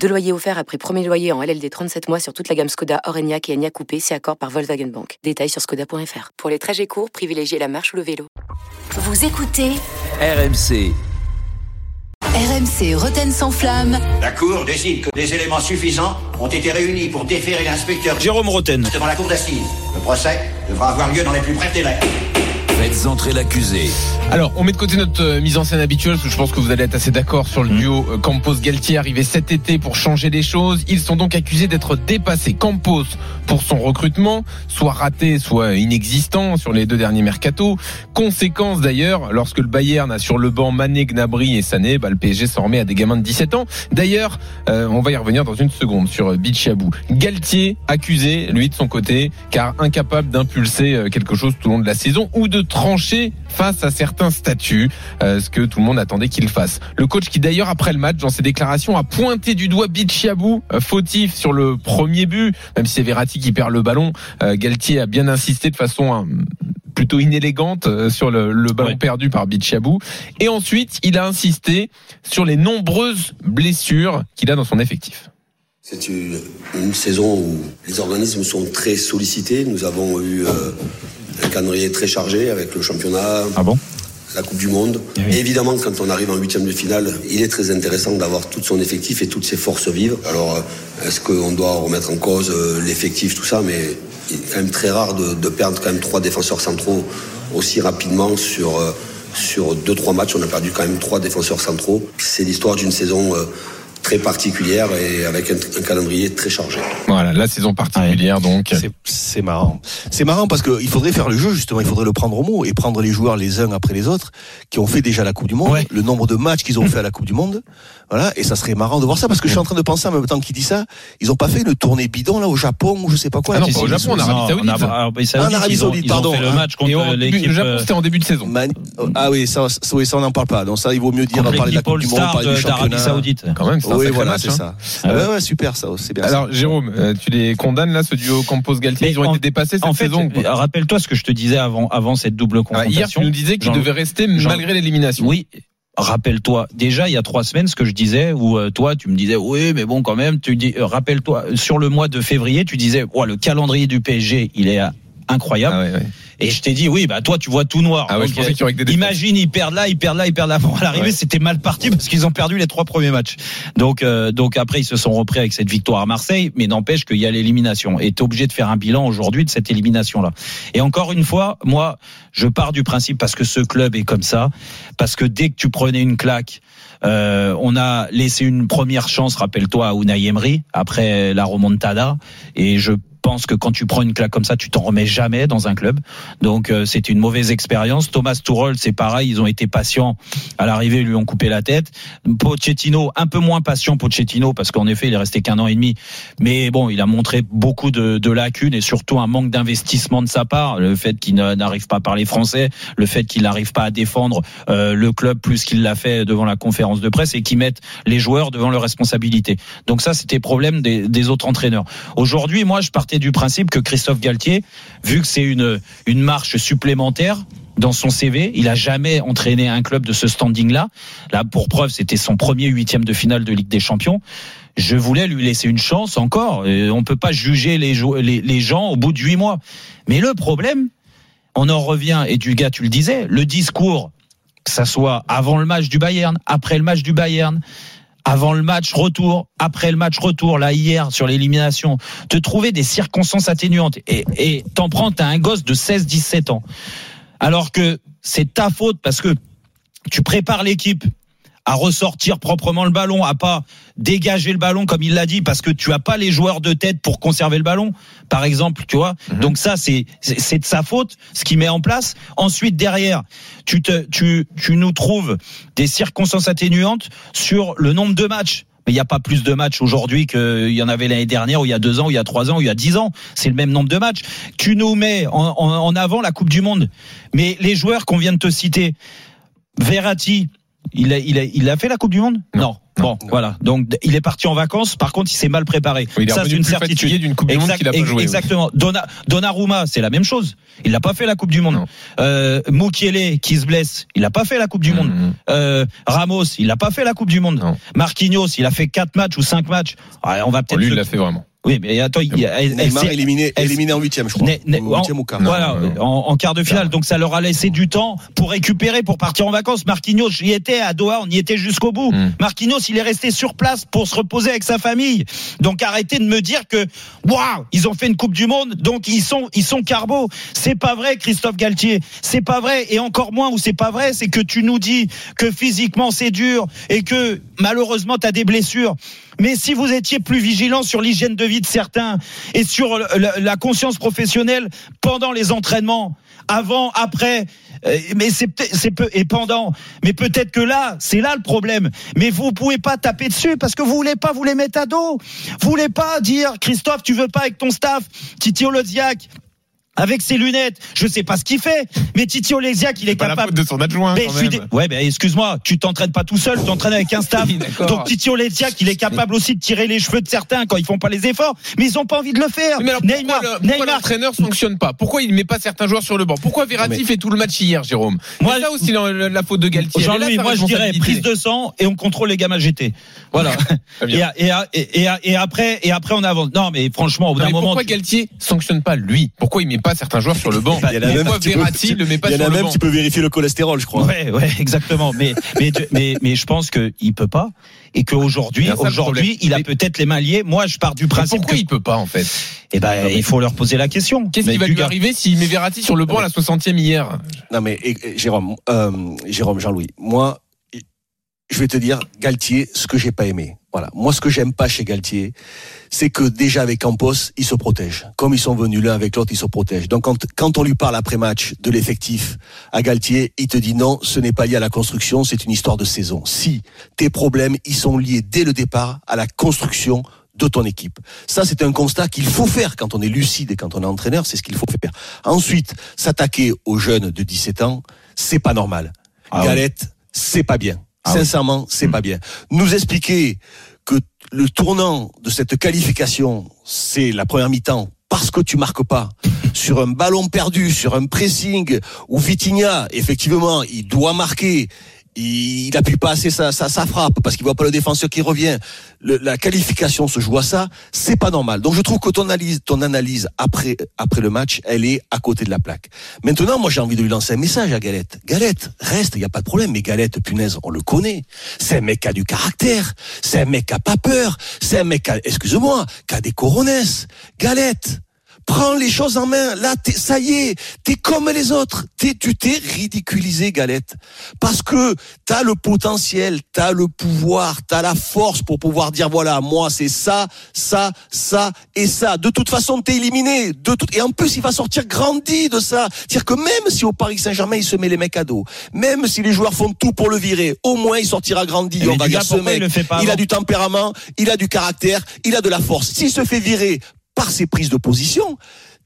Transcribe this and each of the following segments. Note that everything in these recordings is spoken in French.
Deux loyers offerts après premier loyer en LLD 37 mois sur toute la gamme Skoda, Orenia et Enya Coupé, c'est accord par Volkswagen Bank. Détails sur skoda.fr. Pour les trajets courts, privilégiez la marche ou le vélo. Vous écoutez RMC. RMC Roten sans flamme. La Cour décide que des éléments suffisants ont été réunis pour déférer l'inspecteur Jérôme Roten devant la cour d'assises. Le procès devra avoir lieu dans les plus brefs délais. Faites entrer l'accusé. Alors, on met de côté notre euh, mise en scène habituelle, parce que je pense que vous allez être assez d'accord sur le Mm. duo euh, Campos-Galtier arrivé cet été pour changer les choses. Ils sont donc accusés d'être dépassés. Campos pour son recrutement, soit raté, soit inexistant sur les deux derniers mercatos. Conséquence d'ailleurs, lorsque le Bayern a sur le banc Mané, Gnabry et Sané, bah, le PSG s'en remet à des gamins de 17 ans. D'ailleurs, euh, on va y revenir dans une seconde sur Bichabou. Galtier accusé, lui de son côté, car incapable d'impulser quelque chose tout au long de la saison ou de trancher face à certains statuts, euh, ce que tout le monde attendait qu'il fasse. Le coach qui d'ailleurs après le match dans ses déclarations a pointé du doigt Bichabou euh, fautif sur le premier but, même si c'est Verratti qui perd le ballon, euh, Galtier a bien insisté de façon hein, plutôt inélégante euh, sur le, le ballon Ouais. perdu par Bichabou et ensuite il a insisté sur les nombreuses blessures qu'il a dans son effectif. C'est une, une saison où les organismes sont très sollicités. Nous avons eu euh, un calendrier très chargé avec le championnat, Ah bon? la Coupe du Monde. Eh oui. Et évidemment, quand on arrive en huitième de finale, il est très intéressant d'avoir tout son effectif et toutes ses forces vives. Alors, euh, est-ce qu'on doit remettre en cause euh, l'effectif, tout ça? Mais il est quand même très rare de, de perdre quand même trois défenseurs centraux aussi rapidement sur euh, sur deux trois matchs. On a perdu quand même trois défenseurs centraux. C'est l'histoire d'une saison euh, très particulière et avec un, un calendrier très chargé. Voilà, la saison particulière donc. C'est- marrant. C'est marrant parce qu'il faudrait faire le jeu, justement. Il faudrait le prendre au mot et prendre les joueurs les uns après les autres qui ont fait déjà la Coupe du Monde, Ouais. le nombre de matchs qu'ils ont fait à la Coupe du Monde. Voilà. Et ça serait marrant de voir ça parce que je suis en train de penser en même temps qu'il dit ça. Ils ont pas fait une tournée bidon, là, au Japon ou je sais pas quoi. Ah non, pas au Japon, en Arabie Saoudite. En Arabie Saoudite, pardon, fait le hein. match contre Et au début- l'équipe. le Japon euh, c'était en début de saison. Man- Ah oui, ça, ça, oui, ça on n'en parle pas. Donc ça, il vaut mieux dire contre parler de la Coupe du Monde, parler du championnat. Saoudite. Quand même, c'est un Oui, voilà, match. c'est hein. ça. Ah ouais. ouais, ouais, super, ça, c'est bien. ça. Alors Jérôme, euh, tu les condamnes là, ce duo Campos-Galtier Ils ont en- été dépassés cette En fait, saison. euh, rappelle-toi ce que je te disais avant, avant cette double Ah, Hier, tu confrontation. nous disais qu'ils devaient rester Jean- malgré l'élimination. Oui. Rappelle-toi, déjà il y a trois semaines, ce que je disais, où euh, toi tu me disais, oui, mais bon, quand même, tu dis, euh, rappelle-toi, sur le mois de février, tu disais, oh, le calendrier du PSG, il est incroyable. Ah ouais, ouais. Et je t'ai dit, oui, bah toi tu vois tout noir. Ah ouais, Donc, je des. Imagine, ils perdent là, ils perdent là, ils perdent là. Bon, à l'arrivée, c'était mal parti parce qu'ils ont perdu les trois premiers matchs. Donc, euh, donc après, ils se sont repris avec cette victoire à Marseille, mais n'empêche qu'il y a l'élimination. Et t'es obligé de faire un bilan aujourd'hui de cette élimination-là. Et encore une fois, moi, je pars du principe parce que ce club est comme ça, parce que dès que tu prenais une claque, euh, on a laissé une première chance, rappelle-toi, à Unai Emery après la remontada, et je pense que quand tu prends une claque comme ça, tu t'en remets jamais dans un club. Donc euh, c'est une mauvaise expérience. Thomas Tuchel, c'est pareil, ils ont été patients à l'arrivée, ils lui ont coupé la tête. Pochettino, un peu moins patient Pochettino parce qu'en effet, il est resté qu'un an et demi, mais bon, il a montré beaucoup de, de lacunes et surtout un manque d'investissement de sa part, le fait qu'il n'arrive pas à parler français, le fait qu'il n'arrive pas à défendre euh, le club plus qu'il l'a fait devant la conférence de presse et qu'il mette les joueurs devant leurs responsabilités. Donc ça, c'était problème des, des autres entraîneurs. Aujourd'hui, moi, je partais du principe que Christophe Galtier, vu que c'est une, une marche supplémentaire, dans son CV, il a jamais entraîné un club de ce standing-là. Là, pour preuve, c'était son premier huitième de finale de Ligue des Champions. Je voulais lui laisser une chance encore. Euh, On peut pas juger les, les, gens au bout de huit mois. Mais le problème, on en revient, et du gars, tu le disais, le discours, que ça soit avant le match du Bayern, après le match du Bayern, avant le match retour, après le match retour, là hier sur l'élimination, te trouver des circonstances atténuantes et t'en prends, t'as un gosse de 16-17 ans. Alors que c'est ta faute parce que tu prépares l'équipe à ressortir proprement le ballon, à pas dégager le ballon comme il l'a dit, parce que tu as pas les joueurs de tête pour conserver le ballon, par exemple, tu vois. Donc ça, c'est c'est c'est de sa faute, ce qu'il met en place. Ensuite, derrière, tu te tu tu nous trouves des circonstances atténuantes sur le nombre de matchs. Mais il n'y a pas plus de matchs aujourd'hui qu'il y en avait l'année dernière, ou il y a deux ans, ou il y a trois ans, ou il y a dix ans. C'est le même nombre de matchs. Tu nous mets en, en- en avant la Coupe du Monde. Mais les joueurs qu'on vient de te citer, Verratti, il a, il a, il a fait la Coupe du Monde Non. Bon, voilà. Donc il est parti en vacances. Par contre, il s'est mal préparé. Oui, il Ça, c'est une certitude. d'une Coupe du Monde Exact- qu'il a pas joué, oui. Exactement. Donna, Donnarumma, c'est la même chose. Il n'a pas fait la Coupe du Monde. Non. Euh, Mukiele, qui se blesse, il n'a pas fait la Coupe du Monde. Mhm. Euh, Ramos, il n'a pas fait la Coupe du Monde. Marquinhos, il a fait quatre matchs ou cinq matchs. Ouais, on va peut-être. Lui, il l'a fait vraiment. Oui, mais attends, il y a- Neymar éliminé, en huitième, je crois. Ne- ne- Ou huitième ou quart. voilà, Non, non. en, en quart de finale. Donc ça leur a laissé du temps pour récupérer, pour partir en vacances. Marquinhos, j'y étais à Doha, on y était jusqu'au bout. Mm. Marquinhos, il est resté sur place pour se reposer avec sa famille. Donc arrêtez de me dire que waouh, ils ont fait une Coupe du Monde, donc ils sont ils sont carbo. C'est pas vrai, Christophe Galtier. C'est pas vrai. Et encore moins où c'est pas vrai, c'est que tu nous dis que physiquement c'est dur et que malheureusement tu as des blessures. Mais si vous étiez plus vigilant sur l'hygiène de vie de certains et sur la conscience professionnelle pendant les entraînements, avant, après, euh, mais c'est peu et pendant. Mais peut-être que là, c'est là le problème. Mais vous pouvez pas taper dessus parce que vous voulez pas vous les mettre à dos. Vous voulez pas dire Christophe, tu veux pas avec ton staff, Titi Oloziak. Avec ses lunettes, je sais pas ce qu'il fait, mais Titi Oleksiak, il est, C'est pas la capable. faute de son adjoint, Mais quand même. dé- Ouais, ben excuse-moi, tu t'entraînes pas tout seul, tu t'entraînes avec un staff. Oui. Donc Titi Oleksiak, il est capable aussi de tirer les cheveux de certains quand ils font pas les efforts, mais ils ont pas envie de le faire. Mais alors Neymar, pourquoi, le- pourquoi Neymar, l'entraîneur sanctionne pas? Pourquoi il met pas certains joueurs sur le banc? Pourquoi Verratti Mais- fait tout le match hier, Jérôme? Moi, ça aussi la, faute de Galtier. Est Jean-Louis, moi je dirais prise de sang et on contrôle les gamins GT. Voilà. Et, bien. et, et, et, et après, et après on avance. Non, mais franchement, au bout d'un moment. pourquoi tu- Galtier sanctionne pas lui? Pourquoi il met pas certains joueurs sur le banc Il y en a même, Verratti le met pas il y en sur a le même, banc tu peux vérifier le cholestérol, je crois. Ouais, ouais, exactement. Mais, mais, mais, mais je pense qu'il peut pas et qu'aujourd'hui, aujourd'hui, il a peut-être les mains liées. Moi, je pars du Mais principe Pourquoi que, il peut pas en fait? Eh ben, il faut leur poser la question. Qu'est-ce qui va lui arriver s'il met Verratti sur le banc à la 60e hier? Non mais Jérôme, euh, Jérôme, Jean-Louis, moi, je vais te dire, Galtier, ce que j'ai pas aimé. Voilà, moi ce que j'aime pas chez Galtier, c'est que déjà avec Campos, ils se protègent. Comme ils sont venus l'un avec l'autre, ils se protègent. Donc quand, quand on lui parle après match de l'effectif à Galtier, il te dit non, ce n'est pas lié à la construction, c'est une histoire de saison. Si tes problèmes, ils sont liés dès le départ à la construction de ton équipe. Ça, c'est un constat qu'il faut faire quand on est lucide et quand on est entraîneur, c'est ce qu'il faut faire. Ensuite, s'attaquer aux jeunes de 17 ans, c'est pas normal. Ah oui. Galette, c'est pas bien. Ah oui. Sincèrement, c'est pas bien. Nous expliquer que le tournant de cette qualification, c'est la première mi-temps parce que tu marques pas sur un ballon perdu, sur un pressing où Vitinha, effectivement, il doit marquer. Il appuie pas assez sa, sa, frappe parce qu'il voit pas le défenseur qui revient. La qualification se joue à ça, c'est pas normal. Donc je trouve que ton analyse, ton analyse après après le match, elle est à côté de la plaque. Maintenant, moi j'ai envie de lui lancer un message à Galette. Galette, reste, il y a pas de problème. Mais Galette, punaise, on le connaît. C'est un mec qui a du caractère. C'est un mec qui a pas peur. C'est un mec qui a, excuse-moi, qui a des coronesses. Galette. Prends les choses en main. Là, t'es- ça y est, t'es comme les autres. T'es, tu t'es ridiculisé, Galette. Parce que t'as le potentiel, t'as le pouvoir, t'as la force pour pouvoir dire voilà, moi c'est ça, ça, ça et ça. De toute façon, t'es éliminé. De tout... Et en plus, il va sortir grandi de ça. C'est-à-dire que même si au Paris Saint-Germain, il se met les mecs à dos, même si les joueurs font tout pour le virer, au moins il sortira grandi. Mais On va dire ce mec, il a du tempérament, il a du caractère, il a de la force. S'il se fait virer par ses prises de position,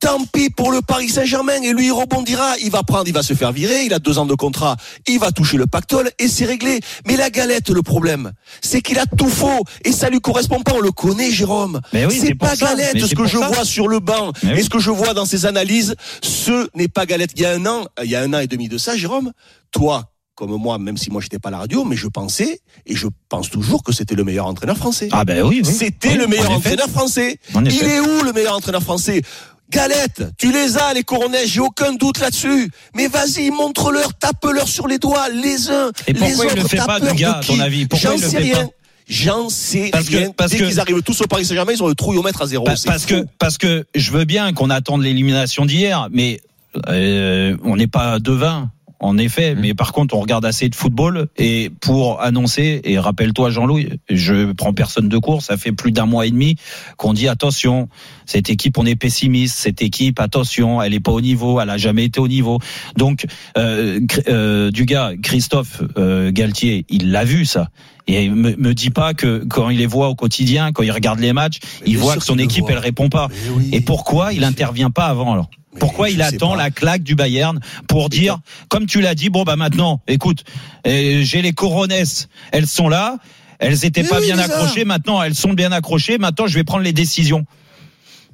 tant pis pour le Paris Saint-Germain et lui il rebondira, il va prendre, il va se faire virer, il a deux ans de contrat, il va toucher le pactole et c'est réglé. Mais la galette, le problème, c'est qu'il a tout faux et ça lui correspond pas, on le connaît Jérôme. Mais oui, c'est pas galette ce que je ça. vois sur le banc Mais oui. et ce que je vois dans ses analyses, ce n'est pas galette. Il y a un an, il y a un an et demi de ça, Jérôme, toi, comme moi, même si moi j'étais pas à la radio, mais je pensais et je pense toujours que c'était le meilleur entraîneur français. Ah ben oui, oui. C'était Oui, le meilleur en effet. entraîneur français. En Il effet. est où le meilleur entraîneur français? Galette, tu les as, les coronets, j'ai aucun doute là-dessus. Mais vas-y, montre-leur, tape-leur sur les doigts, les uns, Et les pourquoi il autres. le fait pas, tape-leur du gars, de à ton avis? Pourquoi J'en il le sais fait rien. pas? J'en sais Parce que- rien. parce Dès que- qu'ils arrivent tous au Paris Saint-Germain, ils ont le trouillomètre à zéro. Parce que parce que je veux bien qu'on attende l'élimination d'hier, mais euh, on n'est pas devin. En effet. Mais par contre, on regarde assez de football et pour annoncer et rappelle-toi Jean-Louis, je prends personne de cours. Ça fait plus d'un mois et demi qu'on dit attention, cette équipe, on est pessimiste. Cette équipe, attention, elle est pas au niveau, elle a jamais été au niveau. Donc, euh, euh, Dugas, Christophe euh, Galtier, il l'a vu ça. Et me, me dit pas que quand il les voit au quotidien, quand il regarde les matchs, Mais il voit que son équipe, elle répond pas. Oui. Et pourquoi il intervient pas avant alors? Pourquoi il attend la claque du Bayern pour dire, comme tu l'as dit, bon bah maintenant, écoute, euh, j'ai les coronesses, elles sont là, elles étaient Mais pas oui, bien accrochées, maintenant elles sont bien accrochées, maintenant je vais prendre les décisions.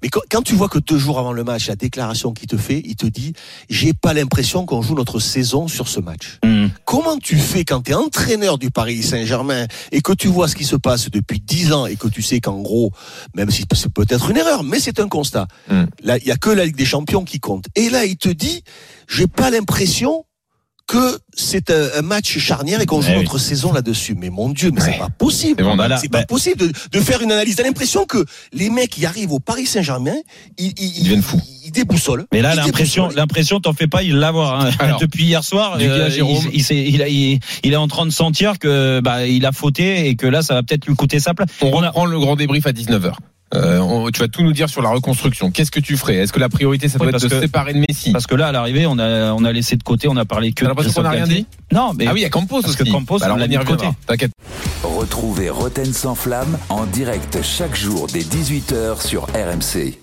Mais quand, quand tu vois que deux jours avant le match, la déclaration qu'il te fait, il te dit J'ai pas l'impression qu'on joue notre saison sur ce match. Hmm. Comment tu fais quand tu es entraîneur du Paris Saint-Germain et que tu vois ce qui se passe depuis dix ans et que tu sais qu'en gros, même si c'est peut-être une erreur, mais c'est un constat. Mm. Là, il y a que la Ligue des Champions qui compte. Et là, il te dit J'ai pas l'impression que c'est un, un match charnière et qu'on joue Eh oui. notre saison là-dessus. Mais mon Dieu, mais Ouais. c'est pas possible. Bon, bah là, C'est pas bah- possible de, de faire une analyse. T'as l'impression que les mecs qui arrivent au Paris Saint-Germain, ils, ils, Ils deviennent fous. Ils, déboussolent. Mais là, l'impression, l'impression, t'en fais pas, il l'avoir. Hein. Depuis hier soir, euh, Jérôme. il, il, s'est- il, a- il- il est en train de sentir que bah, il a fauté et que là, ça va peut-être lui coûter sa place. On On a- reprend le grand débrief à 19h. Euh, on- tu vas tout nous dire sur la reconstruction. Qu'est-ce que tu ferais? Est-ce que la priorité, ça Oui, doit être de que- se séparer de Messi? Parce que là, à l'arrivée, on a, on a laissé de côté, on a parlé que. T'as l'impression qu'on n'a rien dit? Non, mais Ah oui, il y a Campos parce aussi. que Campos, Bah alors on l'a mis de côté. T'inquiète. Retrouvez Roten sans flamme en direct chaque jour dès 18h sur RMC.